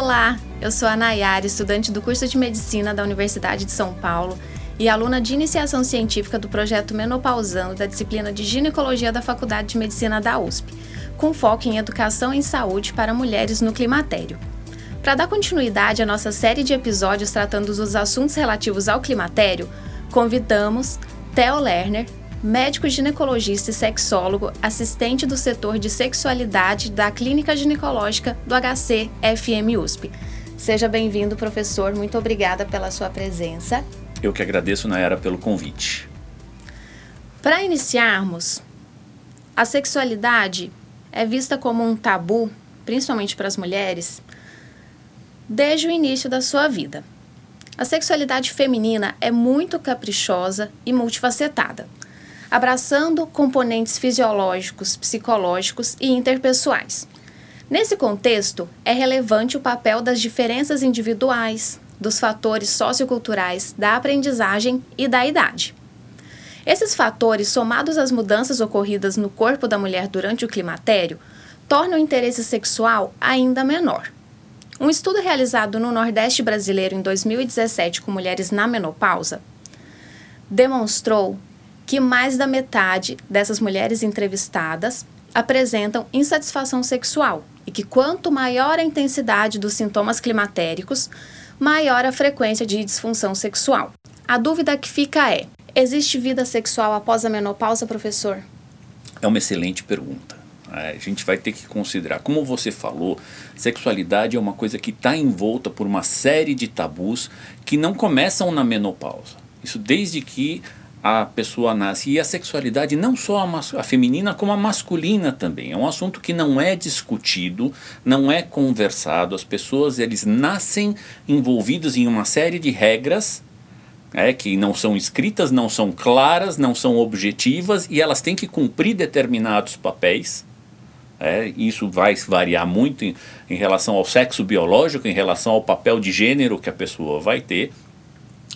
Olá, eu sou a Nayara, estudante do curso de Medicina da Universidade de São Paulo e aluna de iniciação científica do projeto Menopausando da disciplina de Ginecologia da Faculdade de Medicina da USP, com foco em educação em saúde para mulheres no climatério. Para dar continuidade à nossa série de episódios tratando dos assuntos relativos ao climatério, convidamos Theo Lerner, médico ginecologista e sexólogo, assistente do setor de sexualidade da Clínica Ginecológica do HC FM USP. Seja bem-vindo, professor. Muito obrigada pela sua presença. Eu que agradeço, Nayara, pelo convite. Para iniciarmos, a sexualidade é vista como um tabu, principalmente para as mulheres, desde o início da sua vida. A sexualidade feminina é muito caprichosa e multifacetada abraçando componentes fisiológicos, psicológicos e interpessoais. Nesse contexto, é relevante o papel das diferenças individuais, dos fatores socioculturais, da aprendizagem e da idade. Esses fatores, somados às mudanças ocorridas no corpo da mulher durante o climatério, tornam o interesse sexual ainda menor. Um estudo realizado no Nordeste brasileiro em 2017 com mulheres na menopausa demonstrou que mais da metade dessas mulheres entrevistadas apresentam insatisfação sexual e que quanto maior a intensidade dos sintomas climatéricos, maior a frequência de disfunção sexual. A dúvida que fica é: existe vida sexual após a menopausa, professor? É uma excelente pergunta. A gente vai ter que considerar, como você falou, sexualidade é uma coisa que está envolta por uma série de tabus que não começam na menopausa. Isso desde que a pessoa nasce. E a sexualidade, não só a, a, feminina, como a masculina também. É um assunto que não é discutido, não é conversado. As pessoas eles nascem envolvidas em uma série de regras é, que não são escritas, não são claras, não são objetivas e elas têm que cumprir determinados papéis. É, isso vai variar muito em, em relação ao sexo biológico, em relação ao papel de gênero que a pessoa vai ter.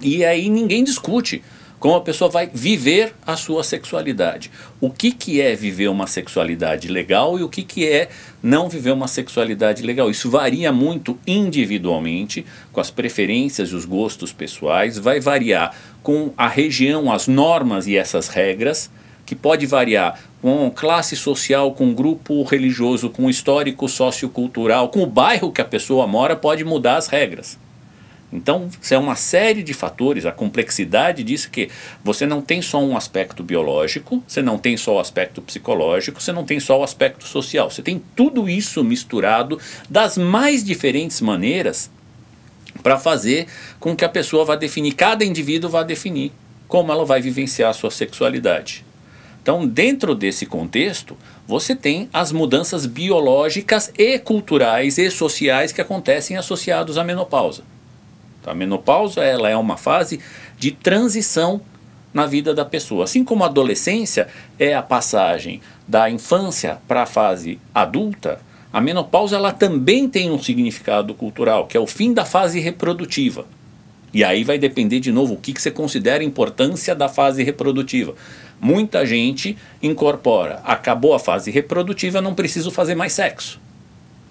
E aí ninguém discute como a pessoa vai viver a sua sexualidade. O que, que é viver uma sexualidade legal e o que, que é não viver uma sexualidade legal. Isso varia muito individualmente, com as preferências e os gostos pessoais, vai variar com a região, as normas e essas regras, que pode variar com classe social, com grupo religioso, com histórico sociocultural, com o bairro que a pessoa mora, pode mudar as regras. Então, é uma série de fatores, a complexidade disso que você não tem só um aspecto biológico, você não tem só o aspecto psicológico, você não tem só o aspecto social, você tem tudo isso misturado das mais diferentes maneiras para fazer com que a pessoa vá definir, cada indivíduo vá definir como ela vai vivenciar a sua sexualidade. Então, dentro desse contexto, você tem as mudanças biológicas e culturais e sociais que acontecem associados à menopausa. A menopausa ela é uma fase de transição na vida da pessoa. Assim como a adolescência é a passagem da infância para a fase adulta, a menopausa ela também tem um significado cultural, que é o fim da fase reprodutiva. E aí vai depender de novo o que, que você considera a importância da fase reprodutiva. Muita gente incorpora, acabou a fase reprodutiva, não preciso fazer mais sexo.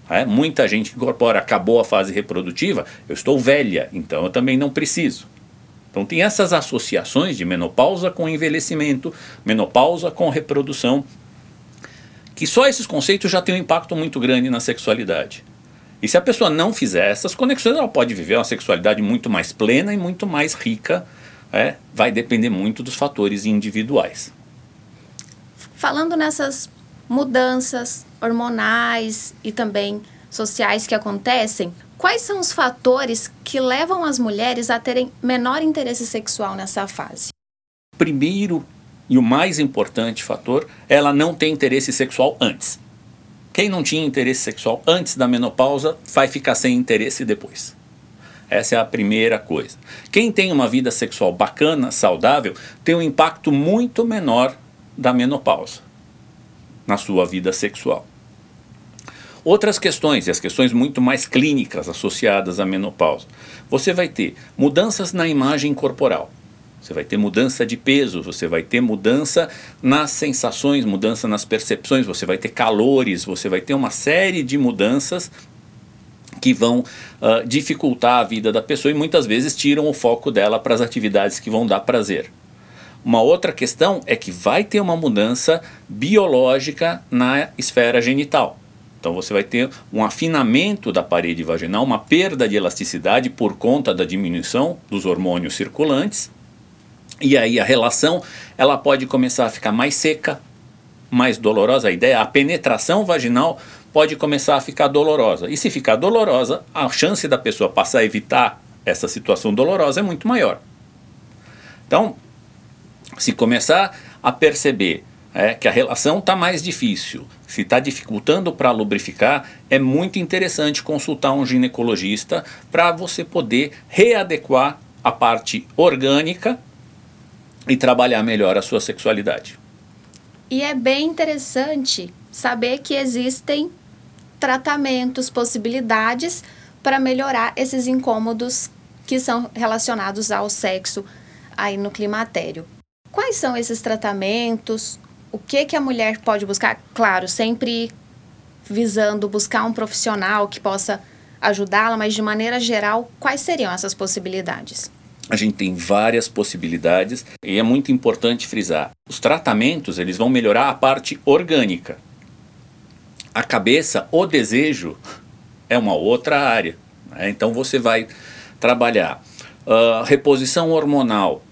É, muita gente incorpora, acabou a fase reprodutiva, eu estou velha, então eu também não preciso. Então tem essas associações de menopausa com envelhecimento, menopausa com reprodução, que só esses conceitos já têm um impacto muito grande na sexualidade. E se a pessoa não fizer essas conexões, ela pode viver uma sexualidade muito mais plena e muito mais rica. É, vai depender muito dos fatores individuais. Falando nessas mudanças hormonais e também sociais que acontecem, quais são os fatores que levam as mulheres a terem menor interesse sexual nessa fase? Primeiro e o mais importante fator, ela não tem interesse sexual antes. Quem não tinha interesse sexual antes da menopausa vai ficar sem interesse depois. Essa é a primeira coisa. Quem tem uma vida sexual bacana, saudável, tem um impacto muito menor da menopausa na sua vida sexual. Outras questões, e as questões muito mais clínicas associadas à menopausa. Você vai ter mudanças na imagem corporal. Você vai ter mudança de peso, você vai ter mudança nas sensações, mudança nas percepções, você vai ter calores, você vai ter uma série de mudanças que vão uh, dificultar a vida da pessoa e muitas vezes tiram o foco dela para as atividades que vão dar prazer. Uma outra questão é que vai ter uma mudança biológica na esfera genital. Então você vai ter um afinamento da parede vaginal, uma perda de elasticidade por conta da diminuição dos hormônios circulantes. E aí a relação ela pode começar a ficar mais seca, mais dolorosa. A ideia, a penetração vaginal pode começar a ficar dolorosa. E se ficar dolorosa, a chance da pessoa passar a evitar essa situação dolorosa é muito maior. Então, se começar a perceber é, que a relação está mais difícil, se está dificultando para lubrificar, é muito interessante consultar um ginecologista para você poder readequar a parte orgânica e trabalhar melhor a sua sexualidade. E é bem interessante saber que existem tratamentos, possibilidades para melhorar esses incômodos que são relacionados ao sexo aí no climatério. Quais são esses tratamentos? O que que a mulher pode buscar? Claro, sempre visando buscar um profissional que possa ajudá-la, mas de maneira geral, quais seriam essas possibilidades? A gente tem várias possibilidades e é muito importante frisar. Os tratamentos, eles vão melhorar a parte orgânica. A cabeça, o desejo, é uma outra área. Né? Então você vai trabalhar uh, reposição hormonal,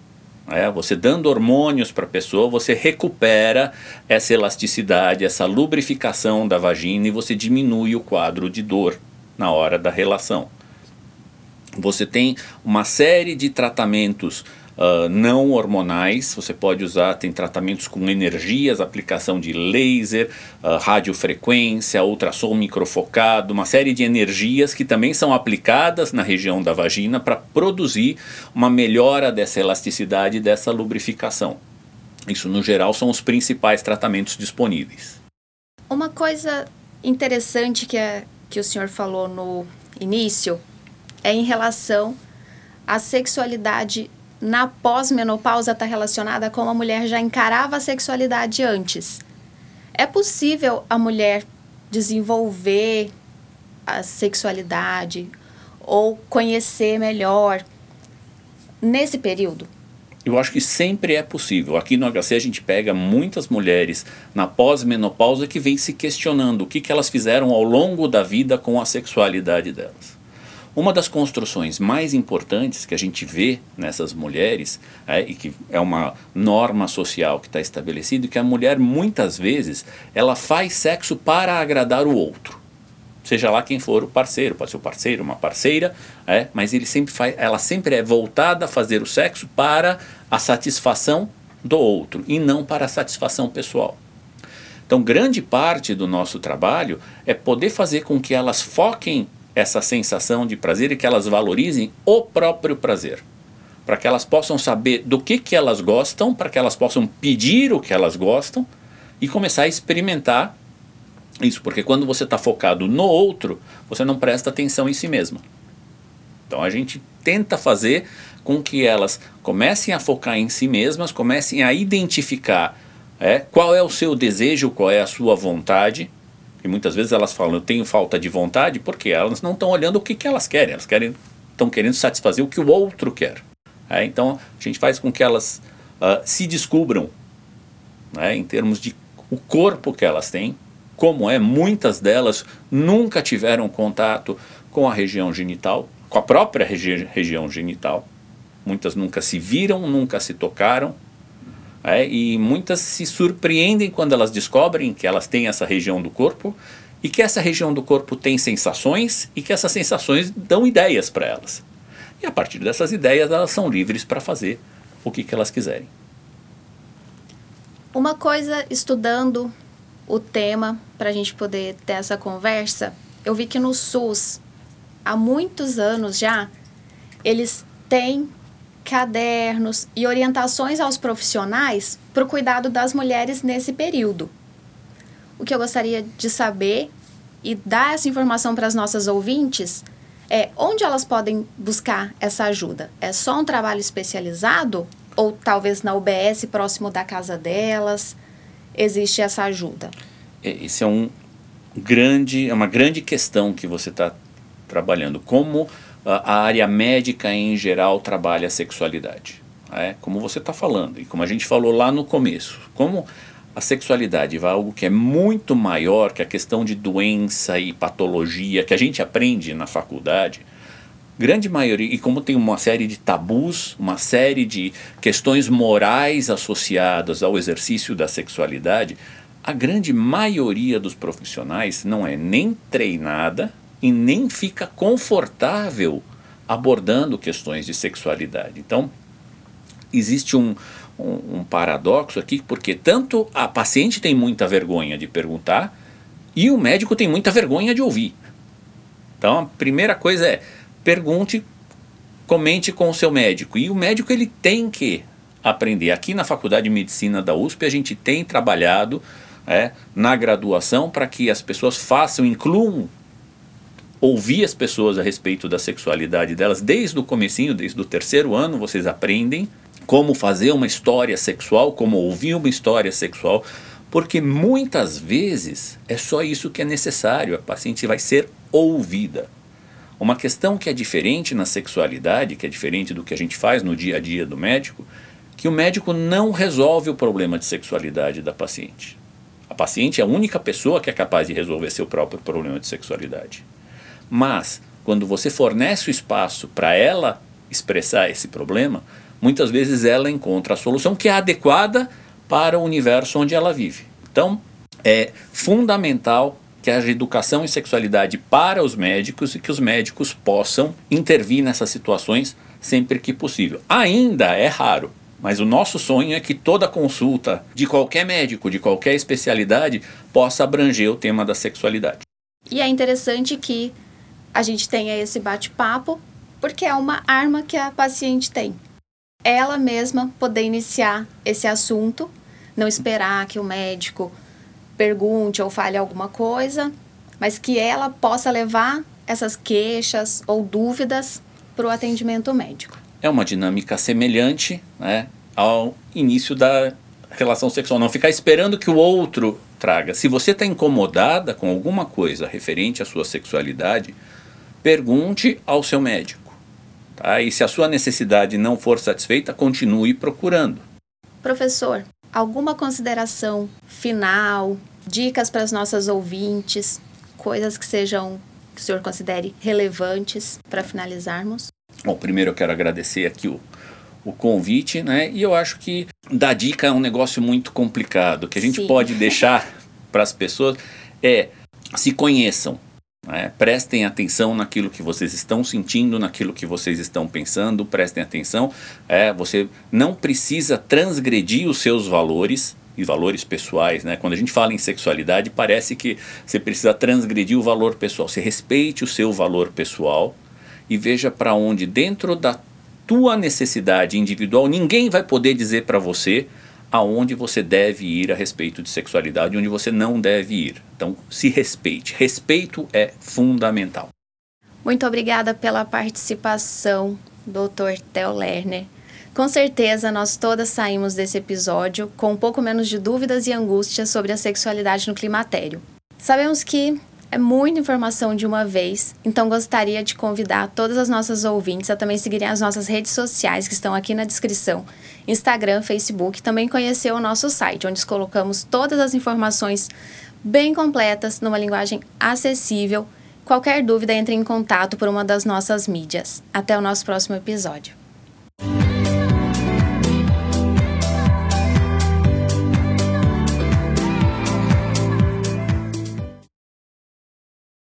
é, você dando hormônios para a pessoa, você recupera essa elasticidade, essa lubrificação da vagina e você diminui o quadro de dor na hora da relação. Você tem uma série de tratamentos uh, não hormonais, você pode usar, tem tratamentos com energias, aplicação de laser, uh, radiofrequência, ultrassom microfocado, uma série de energias que também são aplicadas na região da vagina para produzir uma melhora dessa elasticidade dessa lubrificação. Isso, no geral, são os principais tratamentos disponíveis. Uma coisa interessante que, é, que o senhor falou no início é em relação à sexualidade na pós-menopausa está relacionada com a mulher já encarava a sexualidade antes. É possível a mulher desenvolver a sexualidade ou conhecer melhor nesse período? Eu acho que sempre é possível. Aqui no HC a gente pega muitas mulheres na pós-menopausa que vêm se questionando o que, que elas fizeram ao longo da vida com a sexualidade delas. Uma das construções mais importantes que a gente vê nessas mulheres, é, e que é uma norma social que está estabelecida, que a mulher muitas vezes ela faz sexo para agradar o outro. Seja lá quem for o parceiro, pode ser o parceiro, uma parceira, é, mas ele sempre faz, ela sempre é voltada a fazer o sexo para a satisfação do outro e não para a satisfação pessoal. Então, grande parte do nosso trabalho é poder fazer com que elas foquem essa sensação de prazer e que elas valorizem o próprio prazer. Para que elas possam saber do que, que elas gostam, para que elas possam pedir o que elas gostam e começar a experimentar isso. Porque quando você está focado no outro, você não presta atenção em si mesmo. Então a gente tenta fazer com que elas comecem a focar em si mesmas, comecem a identificar é, qual é o seu desejo, qual é a sua vontade e muitas vezes elas falam, eu tenho falta de vontade, porque elas não estão olhando o que, que elas querem, elas querem estão querendo satisfazer o que o outro quer. É, então a gente faz com que elas uh, se descubram né, em termos de o corpo que elas têm, como é, muitas delas nunca tiveram contato com a região genital, com a própria regi região genital. Muitas nunca se viram, nunca se tocaram, é, e muitas se surpreendem quando elas descobrem que elas têm essa região do corpo e que essa região do corpo tem sensações e que essas sensações dão ideias para elas. E a partir dessas ideias elas são livres para fazer o que, que elas quiserem. Uma coisa, estudando o tema para a gente poder ter essa conversa, eu vi que no SUS, há muitos anos já, eles têm cadernos e orientações aos profissionais para o cuidado das mulheres nesse período. O que eu gostaria de saber e dar essa informação para as nossas ouvintes é onde elas podem buscar essa ajuda. É só um trabalho especializado ou talvez na UBS próximo da casa delas existe essa ajuda? Esse é um grande, é uma grande questão que você está trabalhando, como a área médica em geral trabalha a sexualidade. É, como você está falando, e como a gente falou lá no começo, como a sexualidade vai algo que é muito maior que a questão de doença e patologia que a gente aprende na faculdade, grande maioria, e como tem uma série de tabus, uma série de questões morais associadas ao exercício da sexualidade, a grande maioria dos profissionais não é nem treinada e nem fica confortável abordando questões de sexualidade. Então, existe um, um, um, paradoxo aqui, porque tanto a paciente tem muita vergonha de perguntar e o médico tem muita vergonha de ouvir. Então, a primeira coisa é pergunte, comente com o seu médico. E o médico ele tem que aprender. Aqui na Faculdade de Medicina da USP, a gente tem trabalhado é, na graduação para que as pessoas façam, incluam ouvir as pessoas a respeito da sexualidade delas desde o comecinho, desde o terceiro ano, vocês aprendem como fazer uma história sexual, como ouvir uma história sexual, porque muitas vezes é só isso que é necessário, a paciente vai ser ouvida. Uma questão que é diferente na sexualidade, que é diferente do que a gente faz no dia a dia do médico, que o médico não resolve o problema de sexualidade da paciente. A paciente é a única pessoa que é capaz de resolver seu próprio problema de sexualidade. Mas, quando você fornece o espaço para ela expressar esse problema, muitas vezes ela encontra a solução que é adequada para o universo onde ela vive. Então, é fundamental que haja educação em sexualidade para os médicos e que os médicos possam intervir nessas situações sempre que possível. Ainda é raro, mas o nosso sonho é que toda consulta de qualquer médico, de qualquer especialidade, possa abranger o tema da sexualidade. E é interessante que a gente tenha esse bate-papo, porque é uma arma que a paciente tem. Ela mesma poder iniciar esse assunto, não esperar que o médico pergunte ou fale alguma coisa, mas que ela possa levar essas queixas ou dúvidas para o atendimento médico é uma dinâmica semelhante né, ao início da relação sexual. Não ficar esperando que o outro traga. Se você está incomodada com alguma coisa referente à sua sexualidade, pergunte ao seu médico. Tá? E se a sua necessidade não for satisfeita, continue procurando. Professor, alguma consideração final, dicas para as nossas ouvintes, coisas que sejam que o senhor considere relevantes para finalizarmos? Bom, primeiro eu quero agradecer aqui o, o convite, né? E eu acho que dar dica é um negócio muito complicado. que a gente Sim. pode deixar para as pessoas é se conheçam. Né? Prestem atenção naquilo que vocês estão sentindo, naquilo que vocês estão pensando, prestem atenção. É, você não precisa transgredir os seus valores e valores pessoais. Né? Quando a gente fala em sexualidade, parece que você precisa transgredir o valor pessoal. Você respeite o seu valor pessoal e veja para onde, dentro da tua necessidade individual, ninguém vai poder dizer para você aonde você deve ir a respeito de sexualidade e onde você não deve ir. Então, se respeite. Respeito é fundamental. Muito obrigada pela participação, Dr. Theo Lerner. Com certeza, nós todas saímos desse episódio com um pouco menos de dúvidas e angústias sobre a sexualidade no climatério. Sabemos que é muita informação de uma vez, então gostaria de convidar todas as nossas ouvintes a também seguirem as nossas redes sociais que estão aqui na descrição: Instagram, Facebook, também conhecer o nosso site, onde colocamos todas as informações bem completas, numa linguagem acessível. Qualquer dúvida, entre em contato por uma das nossas mídias. Até o nosso próximo episódio.